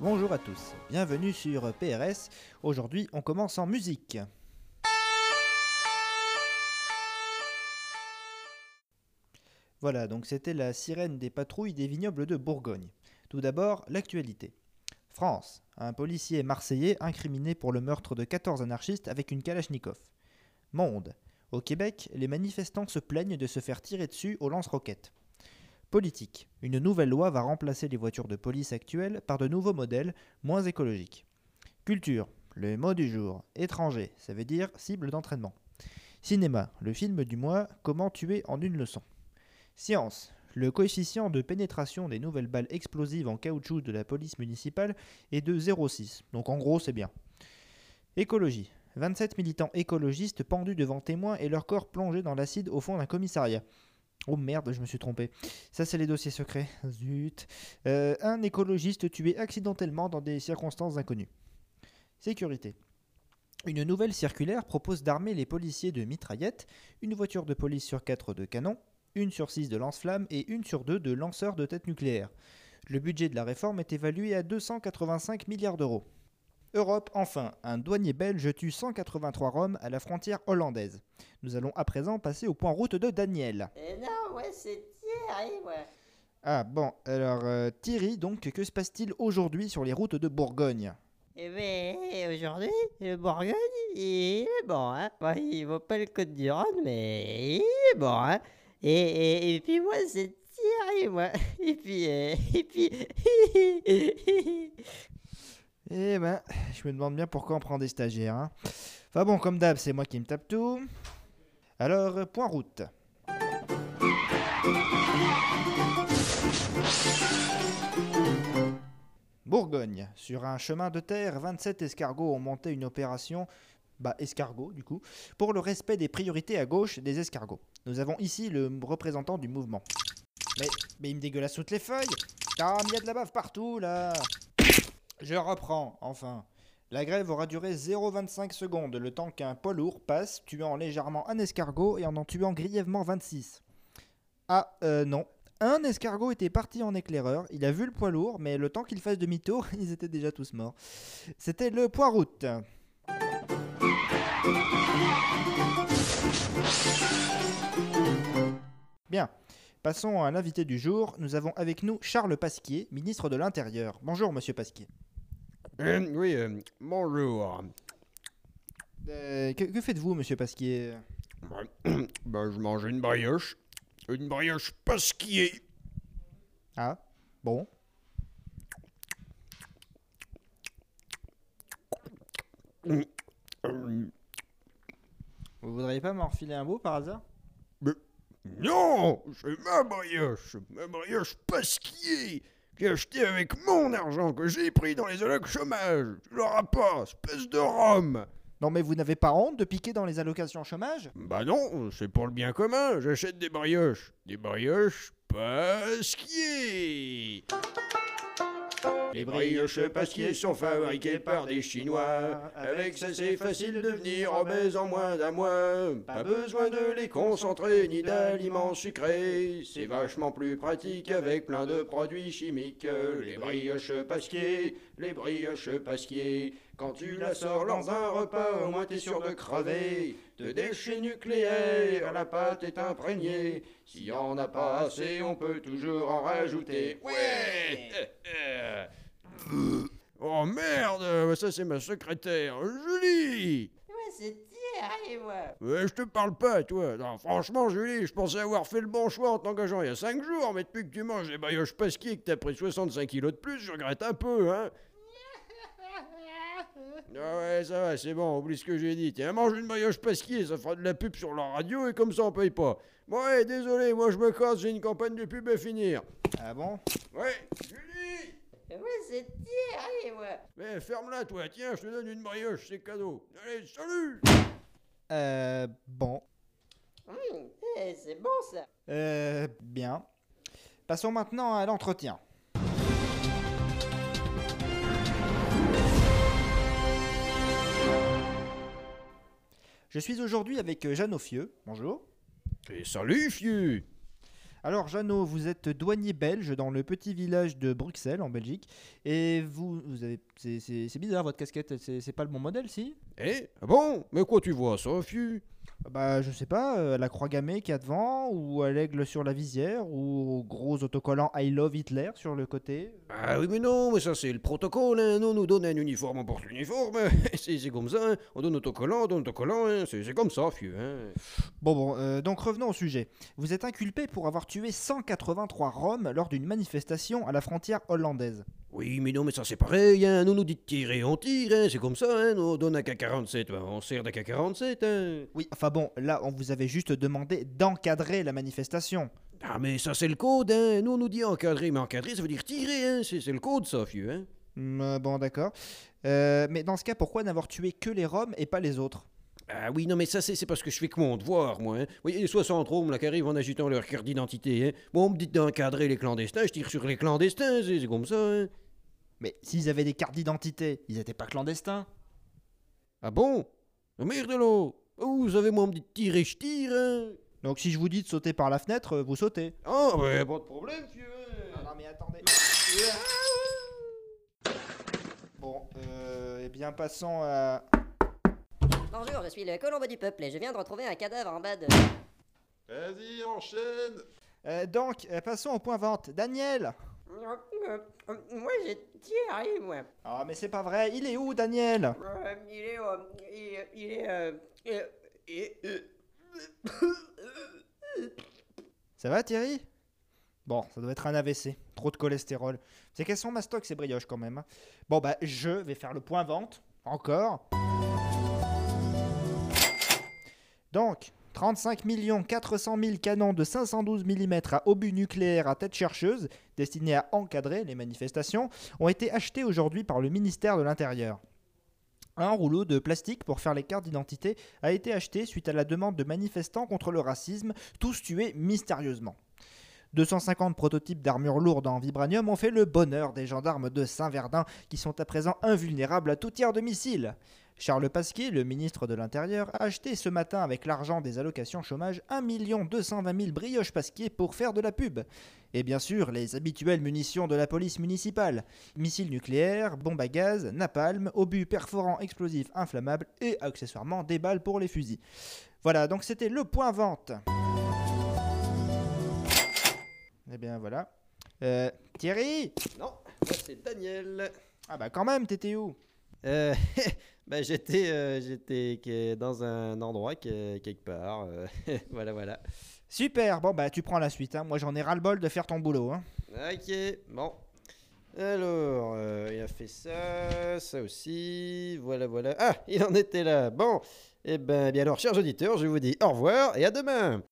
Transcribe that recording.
Bonjour à tous, bienvenue sur PRS. Aujourd'hui, on commence en musique. Voilà, donc c'était la sirène des patrouilles des vignobles de Bourgogne. Tout d'abord, l'actualité. France, un policier marseillais incriminé pour le meurtre de 14 anarchistes avec une Kalachnikov. Monde, au Québec, les manifestants se plaignent de se faire tirer dessus au lance-roquettes. Politique. Une nouvelle loi va remplacer les voitures de police actuelles par de nouveaux modèles moins écologiques. Culture. Le mot du jour. Étranger. Ça veut dire cible d'entraînement. Cinéma. Le film du mois. Comment tuer en une leçon. Science. Le coefficient de pénétration des nouvelles balles explosives en caoutchouc de la police municipale est de 0,6. Donc en gros, c'est bien. Écologie. 27 militants écologistes pendus devant témoins et leur corps plongé dans l'acide au fond d'un commissariat. Oh merde, je me suis trompé. Ça, c'est les dossiers secrets. Zut. Euh, un écologiste tué accidentellement dans des circonstances inconnues. Sécurité. Une nouvelle circulaire propose d'armer les policiers de mitraillettes, une voiture de police sur quatre de canons, une sur six de lance-flammes et une sur deux de lanceurs de tête nucléaire. Le budget de la réforme est évalué à 285 milliards d'euros. Europe, enfin, un douanier belge tue 183 Roms à la frontière hollandaise. Nous allons à présent passer au point route de Daniel. Eh non, ouais, c'est Thierry, ouais. Ah bon, alors euh, Thierry, donc que se passe-t-il aujourd'hui sur les routes de Bourgogne? Eh ben, aujourd'hui, le Bourgogne, il est bon, hein. Bon, il vaut pas le Côte du Rhône, mais il est bon, hein. Et, et, et puis moi, c'est Thierry, moi. Et puis, euh, et puis... Eh ben, je me demande bien pourquoi on prend des stagiaires. Hein. Enfin bon, comme d'hab, c'est moi qui me tape tout. Alors, point route. Bourgogne. Sur un chemin de terre, 27 escargots ont monté une opération, bah escargot du coup, pour le respect des priorités à gauche des escargots. Nous avons ici le représentant du mouvement. Mais, mais il me dégueulasse toutes les feuilles Ah, il y a de la bave partout là Je reprends, enfin. La grève aura duré 0,25 secondes, le temps qu'un poids lourd passe, tuant légèrement un escargot et en en tuant grièvement 26. Ah, euh, non. Un escargot était parti en éclaireur, il a vu le poids lourd, mais le temps qu'il fasse demi-tour, ils étaient déjà tous morts. C'était le poids route. Bien. Passons à l'invité du jour. Nous avons avec nous Charles Pasquier, ministre de l'Intérieur. Bonjour, monsieur Pasquier. Euh, oui, euh, bonjour. Euh, que que faites-vous, monsieur Pasquier? Ben, je mange une brioche. Une brioche pasquier. Ah, bon. Euh, Vous voudriez pas m'en refiler un bout par hasard? Non, c'est ma brioche. Ma brioche pasquier. J'ai acheté avec mon argent que j'ai pris dans les allocs chômage. Tu l'auras pas, espèce de rhum. Non, mais vous n'avez pas honte de piquer dans les allocations chômage? Bah non, c'est pour le bien commun. J'achète des brioches. Des brioches pasquier. Les brioches pasquier sont fabriquées par des Chinois. Avec ça, c'est facile de devenir obèse en moins d'un mois. Pas besoin de les concentrer ni d'aliments sucrés. C'est vachement plus pratique avec plein de produits chimiques. Les brioches pasquier, les brioches pasquier. Quand tu la sors dans un repas, au moins t'es sûr de crever. De déchets nucléaires, la pâte est imprégnée. S'il y en a pas assez, on peut toujours en rajouter. Ouais Oh merde, ça c'est ma secrétaire, Julie Ouais, c'est Thierry, ouais. Ouais, je te parle pas, toi. Non, franchement, Julie, je pensais avoir fait le bon choix en t'engageant il y a 5 jours, mais depuis que tu manges des brioches pasquier et que t'as pris 65 kilos de plus, je regrette un peu, hein. Ah ouais, ça va, c'est bon, oublie ce que j'ai dit. Tiens, mange une brioche pasquier, ça fera de la pub sur la radio et comme ça on paye pas. Bon, ouais, désolé, moi je me casse, j'ai une campagne de pub à finir. Ah bon? Ouais, Julie Ouais, c'est Thierry, ouais. Mais ferme-la, toi, tiens, je te donne une brioche, c'est cadeau. Allez, salut Euh, bon. Hum, eh, c'est bon, ça. Euh, bien. Passons maintenant à l'entretien. Je suis aujourd'hui avec euh, Jeanne Ophieux. Bonjour. Et salut, fieu Alors, Jeannot, vous êtes douanier belge dans le petit village de Bruxelles, en Belgique. Et vous, vous avez. C'est, bizarre, votre casquette, c'est pas le bon modèle, si? Eh Ah bon? Mais quoi tu vois ça, fiu Bah, je sais pas, euh, la croix gammée qu'il y a devant, ou à l'aigle sur la visière, ou au gros autocollant I love Hitler sur le côté. Ah oui mais non, mais ça c'est le protocole, hein. Nous, on nous donne un uniforme, on porte l'uniforme. c'est c'est comme ça, hein. On donne autocollant, on donne autocollant, hein. C'est c'est comme ça, fiu, hein. Bon, bon, euh, donc revenons au sujet. Vous êtes inculpé pour avoir tué 183 Roms lors d'une manifestation à la frontière hollandaise. Oui, mais non, mais ça c'est pareil, hein. Nous nous dit tirer, on tire, hein. C'est comme ça, hein. Nous, on donne un K-47, ben, on sert d'AK-47, hein. Oui, enfin bon, là, on vous avait juste demandé d'encadrer la manifestation. Ah mais ça c'est le code, hein. Nous, on nous dit encadrer, mais encadrer, ça veut dire tirer, hein. C'est le code, ça, fiu, hein. Hmm, euh, bon, d'accord. Euh, mais dans ce cas, pourquoi n'avoir tué que les Roms et pas les autres? Ah oui, non, mais ça, c'est parce que je fais que mon devoir, moi. Hein. Oui, les 60 Roms, là, qui arrivent en agitant leur carte d'identité. Hein. Moi, on me dit d'encadrer les clandestins, je tire sur les clandestins, c'est comme ça, hein. Mais s'ils avaient des cartes d'identité, ils étaient pas clandestins. Ah bon? Ah, Merde, là Oh, Vous savez, moi, me dit de tirer, je tire, hein. Donc si je vous dis de sauter par la fenêtre, euh, vous sautez. Ah, bah, pas de problème, fieu, hein. non mais attendez. Bon, euh, eh bien passons à... Bonjour, je suis le Colombo du peuple et je viens de retrouver un cadavre en bas de... Vas-y, enchaîne Euh, donc, euh, passons au point vente. Daniel Moi, j'ai Thierry, moi. Ah mais c'est pas vrai, il est où Daniel? Euh, il est. euh, il, il est. euh, euh, et- euh, Ça va Thierry? Bon, ça doit être un AVC. Trop de cholestérol. C'est qu'elles sont mastoc ces brioches quand même. hein? Bon bah je vais faire le point vente. Encore. Donc, 35 400 000 canons de 512 mm à obus nucléaires à tête chercheuse, destinés à encadrer les manifestations, ont été achetés aujourd'hui par le ministère de l'Intérieur. Un rouleau de plastique pour faire les cartes d'identité a été acheté suite à la demande de manifestants contre le racisme, tous tués mystérieusement. 250 prototypes d'armures lourdes en vibranium ont fait le bonheur des gendarmes de Saint-Verdun qui sont à présent invulnérables à tout tir de missiles. Charles Pasquier, le ministre de l'Intérieur, a acheté ce matin avec l'argent des allocations chômage 1 220 000 brioches Pasquier pour faire de la pub. Et bien sûr, les habituelles munitions de la police municipale. Missiles nucléaires, bombes à gaz, napalm, obus perforants explosifs inflammables et accessoirement des balles pour les fusils. Voilà, donc c'était le point vente. Eh bien voilà. Euh, Thierry? Non, c'est Daniel. Ah bah quand même, t'étais où? Euh, bah, j'étais euh, j'étais dans un endroit que- quelque part. euh, voilà, voilà. Super, bon bah tu prends la suite, hein. moi j'en ai ras-le-bol de faire ton boulot. Hein. Ok, bon. Alors, il a fait ça, ça aussi, voilà, voilà. Ah, il en était là. Bon, eh ben, bien alors, chers auditeurs, je vous dis au revoir et à demain.